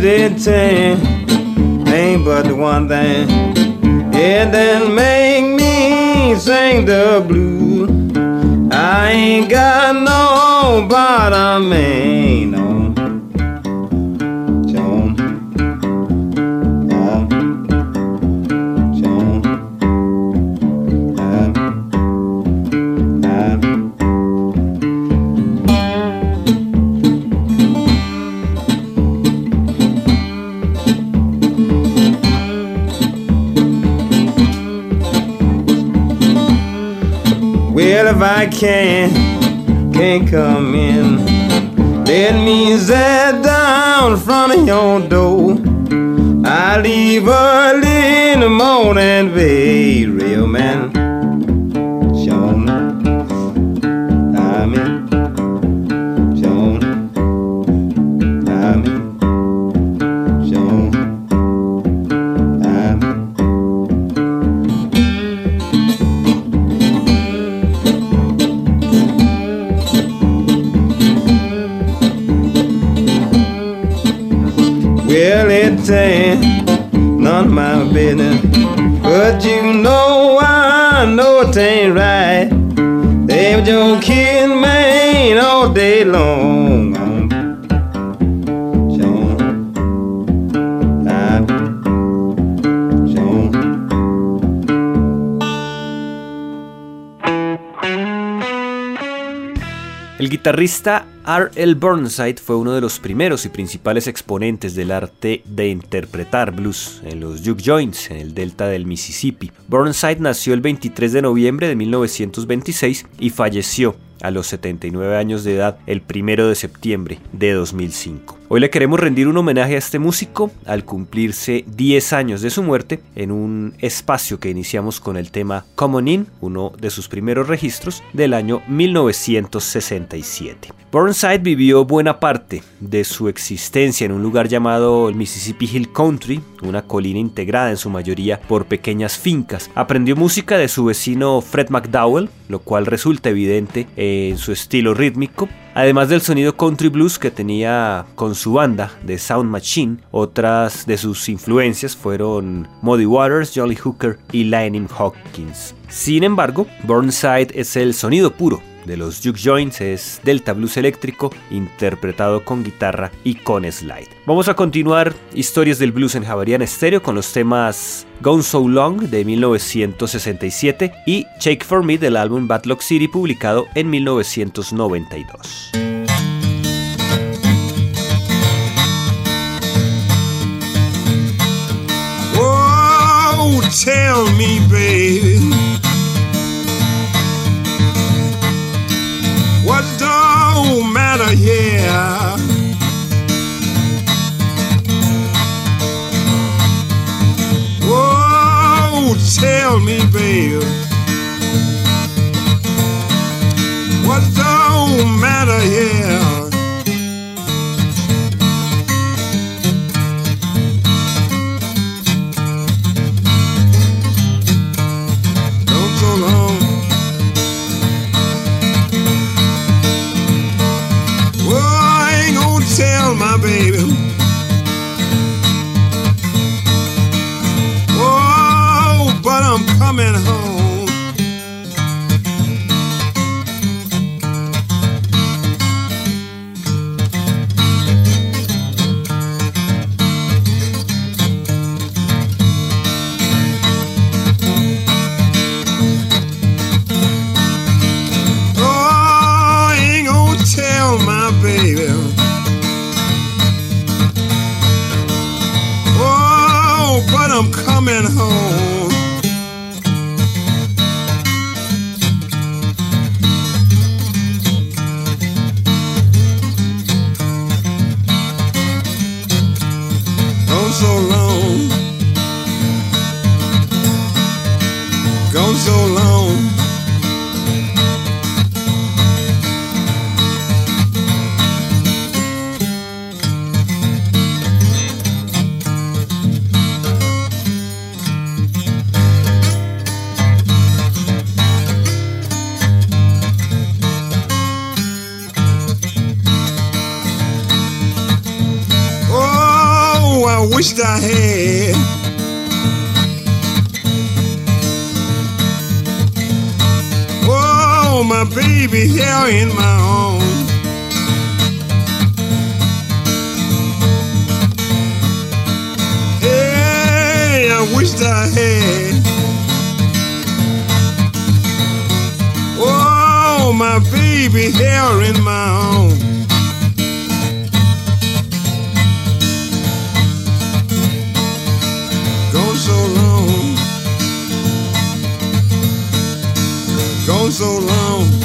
hesitant ain't but the one thing. It then make me sing the blues. I ain't got no bottom man. No. If I can, can't come in. Let me sit down in front of your door. I leave early in the morning, babe, real man. None of my business. But you know I know it ain't right. They were just kidding man all day long. Guitarrista R. L. Burnside fue uno de los primeros y principales exponentes del arte de interpretar blues en los juke joints en el delta del Mississippi. Burnside nació el 23 de noviembre de 1926 y falleció a los 79 años de edad el 1 de septiembre de 2005. Hoy le queremos rendir un homenaje a este músico al cumplirse 10 años de su muerte en un espacio que iniciamos con el tema Common In, uno de sus primeros registros del año 1967. Burnside vivió buena parte de su existencia en un lugar llamado el Mississippi Hill Country, una colina integrada en su mayoría por pequeñas fincas. Aprendió música de su vecino Fred McDowell, lo cual resulta evidente en su estilo rítmico, además del sonido country blues que tenía con su banda de Sound Machine. Otras de sus influencias fueron Muddy Waters, Jolly Hooker y Lightning Hawkins. Sin embargo, Burnside es el sonido puro de los juke joints es Delta Blues eléctrico interpretado con guitarra y con slide. Vamos a continuar historias del blues en Javarian Stereo con los temas Gone So Long de 1967 y Shake For Me del álbum Bad City publicado en 1992. tell me, baby. What don't matter here? Wished I had. Oh, my baby here in my arms. Hey, I wished I had. Oh, my baby here in my arms. So long.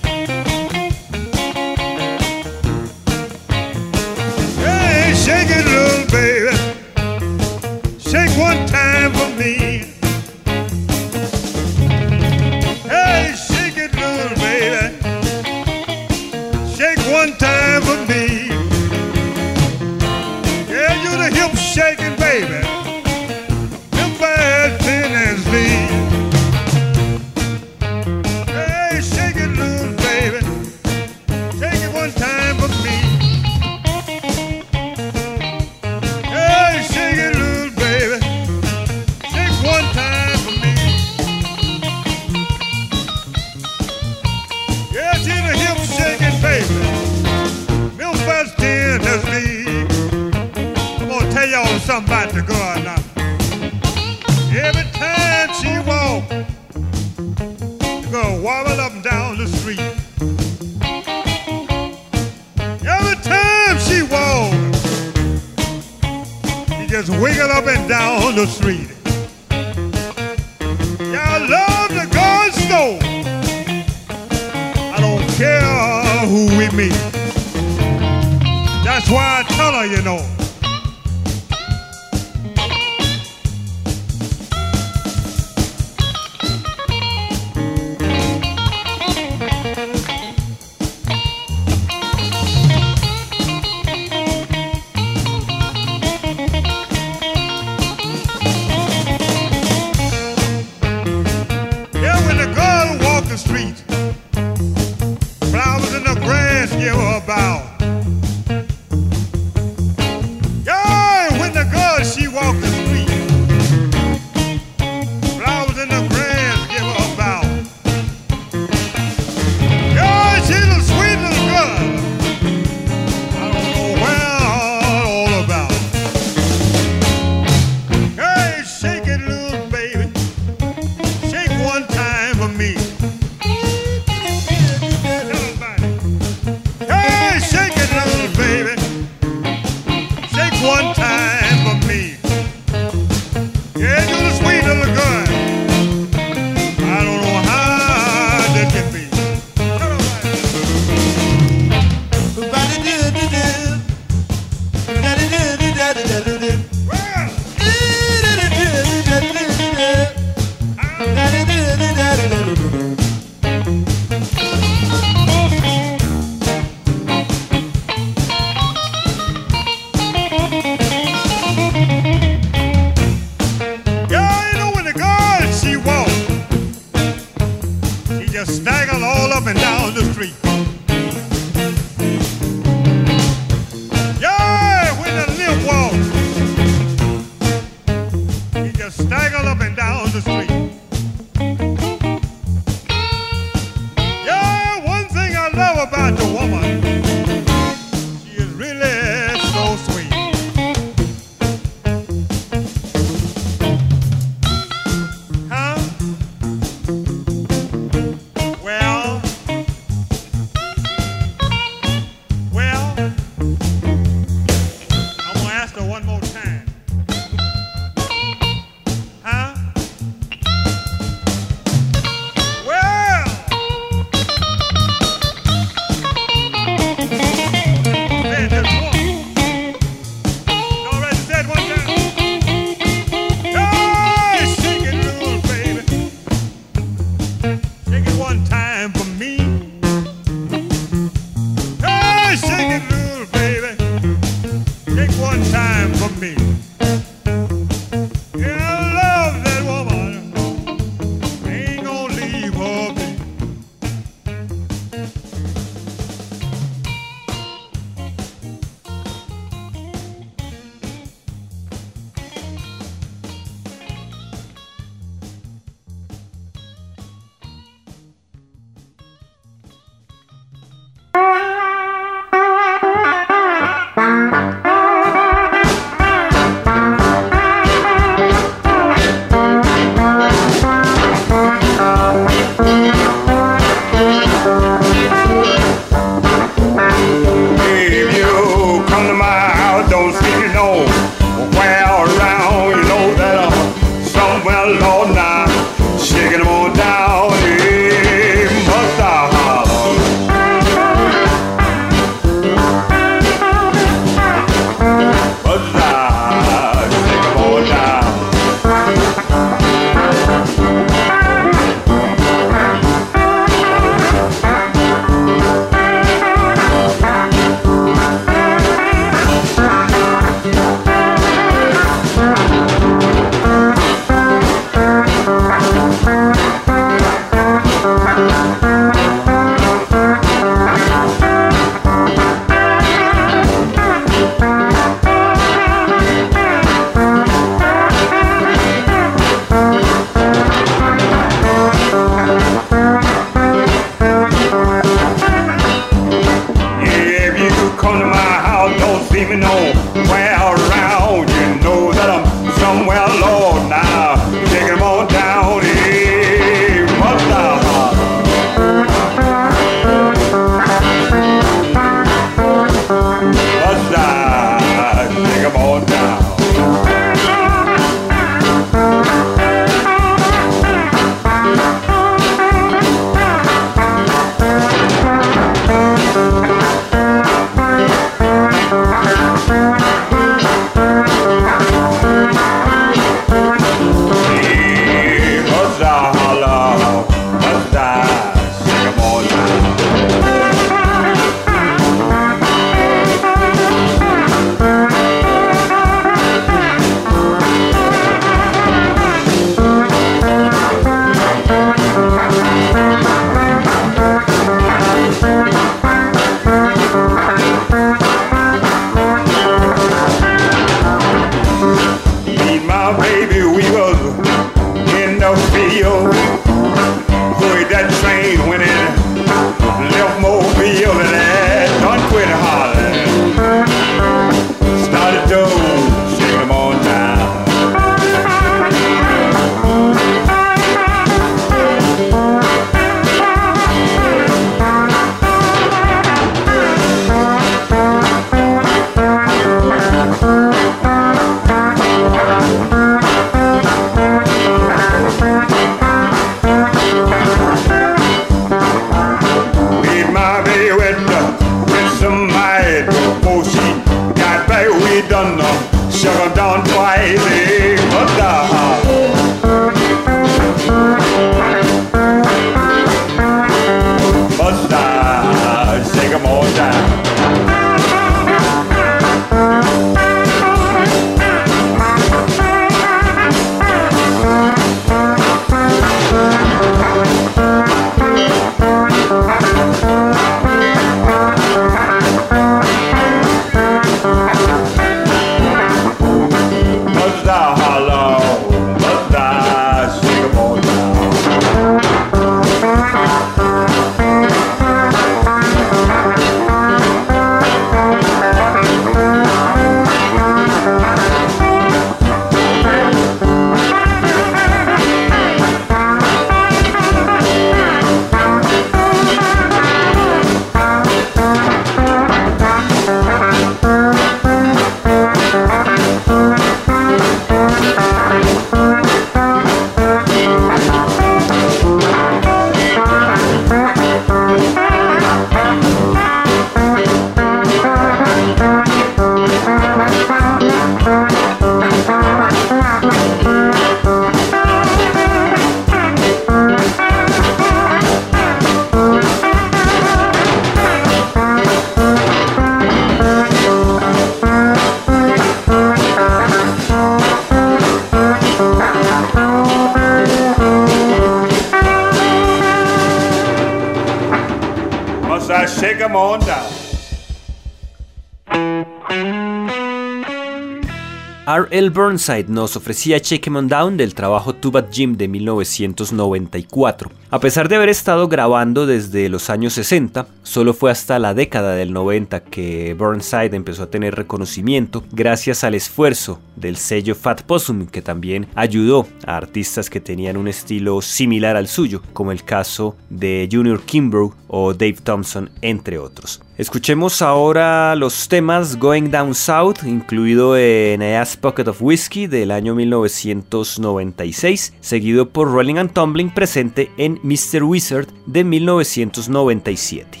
Burnside nos ofrecía Check 'em On Down del trabajo Tubat Jim de 1994. A pesar de haber estado grabando desde los años 60, solo fue hasta la década del 90 que Burnside empezó a tener reconocimiento gracias al esfuerzo del sello Fat Possum que también ayudó a artistas que tenían un estilo similar al suyo, como el caso de Junior Kimbrough o Dave Thompson, entre otros. Escuchemos ahora los temas Going Down South, incluido en Ass Pocket of Whiskey del año 1996, seguido por Rolling and Tumbling presente en Mr. Wizard de 1997.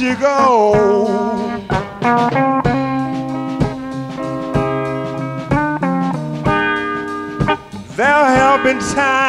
you go. There'll have been times.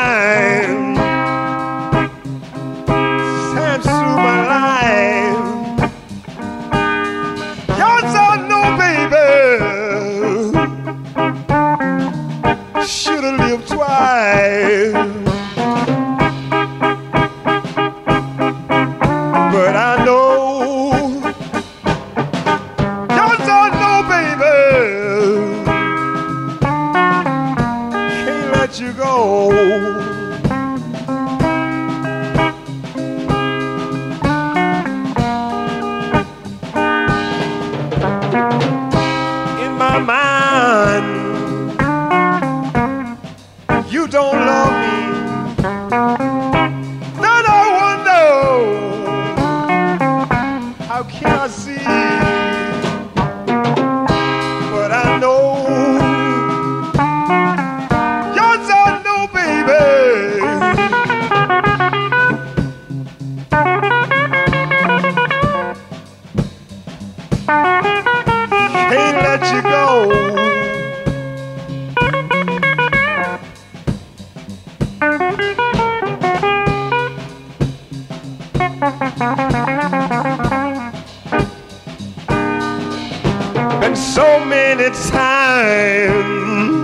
and so many times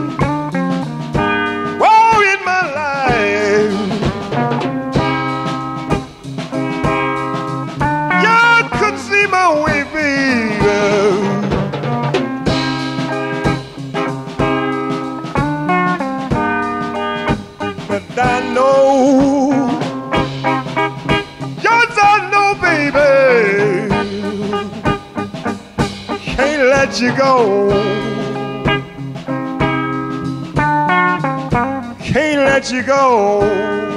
let you go.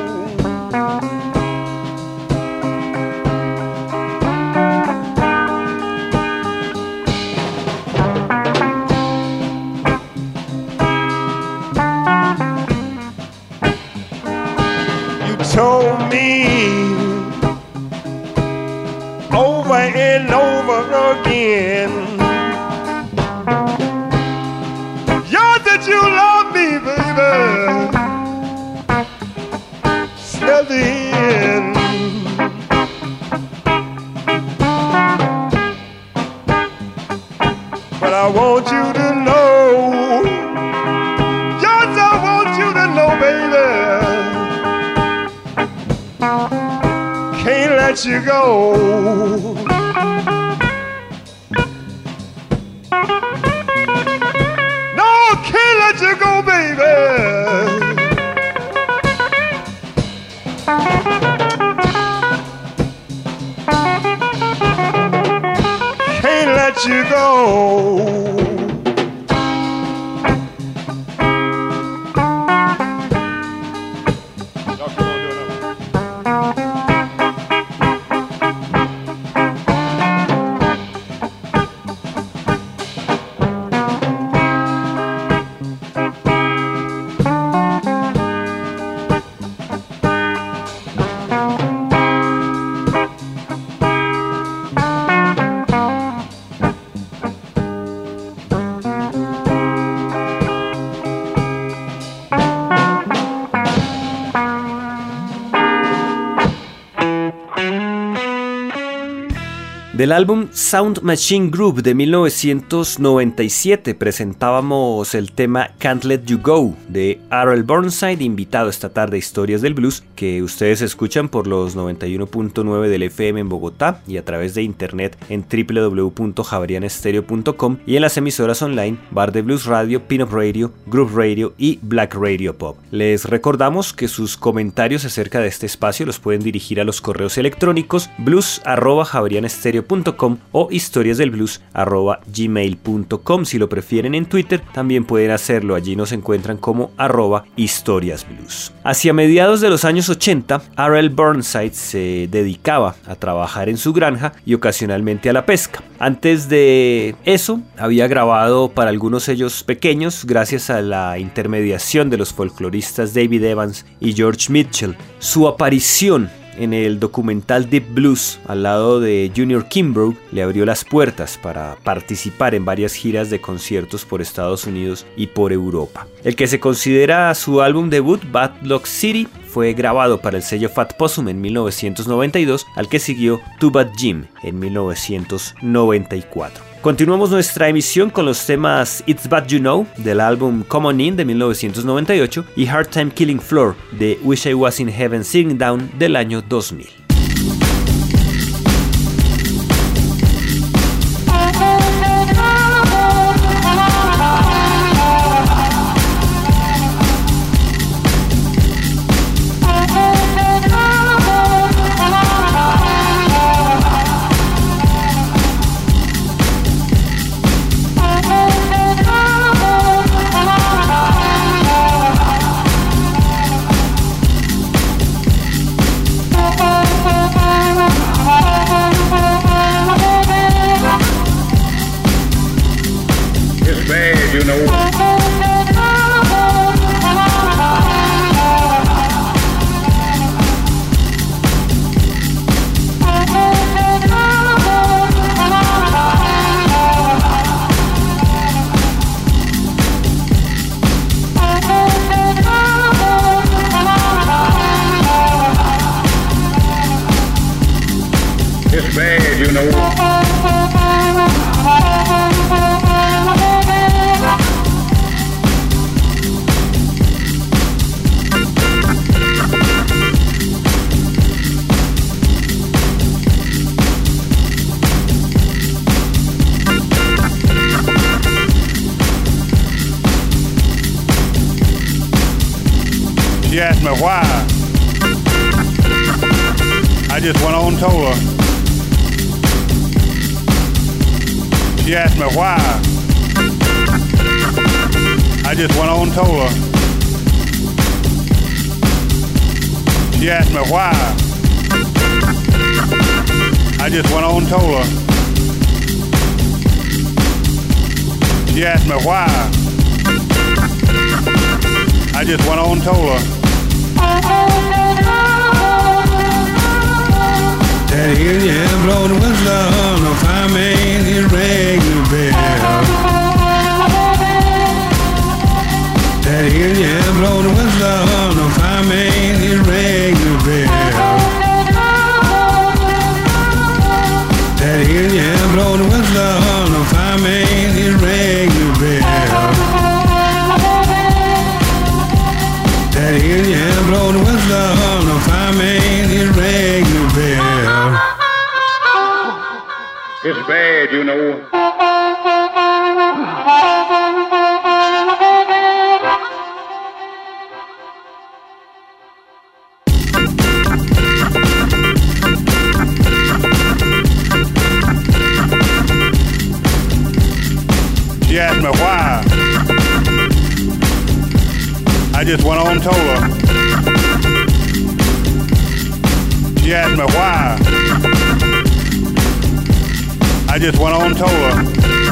Can't let you go. Del álbum Sound Machine Group de 1997 presentábamos el tema Can't Let You Go de Arrol Burnside, invitado esta tarde a Historias del Blues, que ustedes escuchan por los 91.9 del FM en Bogotá y a través de internet en www.javerianestereo.com y en las emisoras online Bar de Blues Radio, Pin-Up Radio, Group Radio y Black Radio Pop. Les recordamos que sus comentarios acerca de este espacio los pueden dirigir a los correos electrónicos blues.javerianestereo.com o historiasdelblues.gmail.com. Si lo prefieren en Twitter, también pueden hacerlo. Allí nos encuentran como arroba historiasblues. Hacia mediados de los años 80, R.L. Burnside se dedicaba a trabajar en su granja y ocasionalmente a la pesca. Antes de eso, había grabado para algunos sellos pequeños gracias a la intermediación de los folcloristas David Evans y George Mitchell. Su aparición en el documental Deep Blues al lado de Junior Kimbrough le abrió las puertas para participar en varias giras de conciertos por Estados Unidos y por Europa. El que se considera su álbum debut, Bad Luck City, fue grabado para el sello Fat Possum en 1992, al que siguió Too Bad Jim en 1994. Continuamos nuestra emisión con los temas It's Bad You Know del álbum Common In de 1998 y Hard Time Killing Floor de Wish I Was in Heaven Sitting Down del año 2000. Told her. She asked me why. I just went on and told her. She asked me why. I just went on and told her. She asked me why. I just went on and told her. can hear you blow the whistle on the fireman, he rang the bell. That hear you blow the whistle on the fireman, he rang the bell. That hear you blow the whistle on the fireman, he rang the bell. That hear you blow the whistle on the fireman, he rang It's bad, you know. She asked me why. I just went on and told her. She asked me why. I just went on and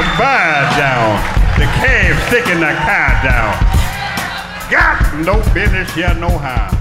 my bar down. The cab sticking the car down. Got no business here, no how.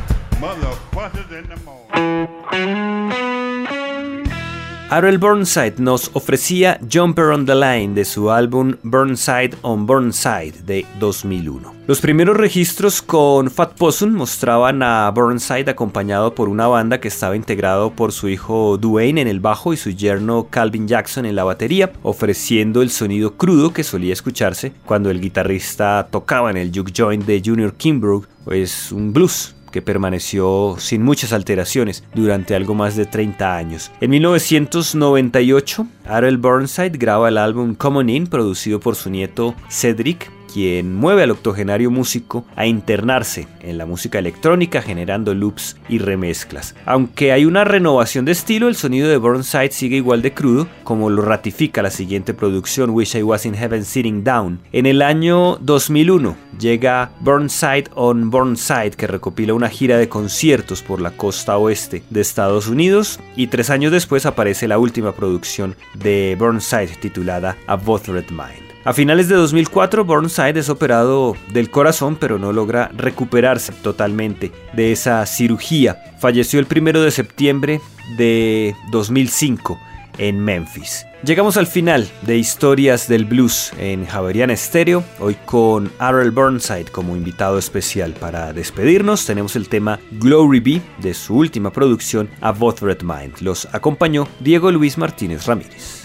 Harold Burnside nos ofrecía Jumper on the Line de su álbum Burnside on Burnside de 2001. Los primeros registros con Fat Possum mostraban a Burnside acompañado por una banda que estaba integrado por su hijo Duane en el bajo y su yerno Calvin Jackson en la batería, ofreciendo el sonido crudo que solía escucharse cuando el guitarrista tocaba en el juke joint de Junior Kimbrough, pues un blues que permaneció sin muchas alteraciones durante algo más de 30 años. En 1998, Harold Burnside graba el álbum Common In, producido por su nieto Cedric, quien mueve al octogenario músico a internarse en la música electrónica generando loops y remezclas. Aunque hay una renovación de estilo, el sonido de Burnside sigue igual de crudo, como lo ratifica la siguiente producción Wish I Was in Heaven Sitting Down. En el año 2001 llega Burnside on Burnside, que recopila una gira de conciertos por la costa oeste de Estados Unidos, y tres años después aparece la última producción de Burnside titulada A Bothered Mind. A finales de 2004, Burnside es operado del corazón, pero no logra recuperarse totalmente de esa cirugía. Falleció el primero de septiembre de 2005 en Memphis. Llegamos al final de Historias del Blues en Javerian Stereo, hoy con Harold Burnside como invitado especial. Para despedirnos tenemos el tema Glory Be de su última producción A Bothered Mind. Los acompañó Diego Luis Martínez Ramírez.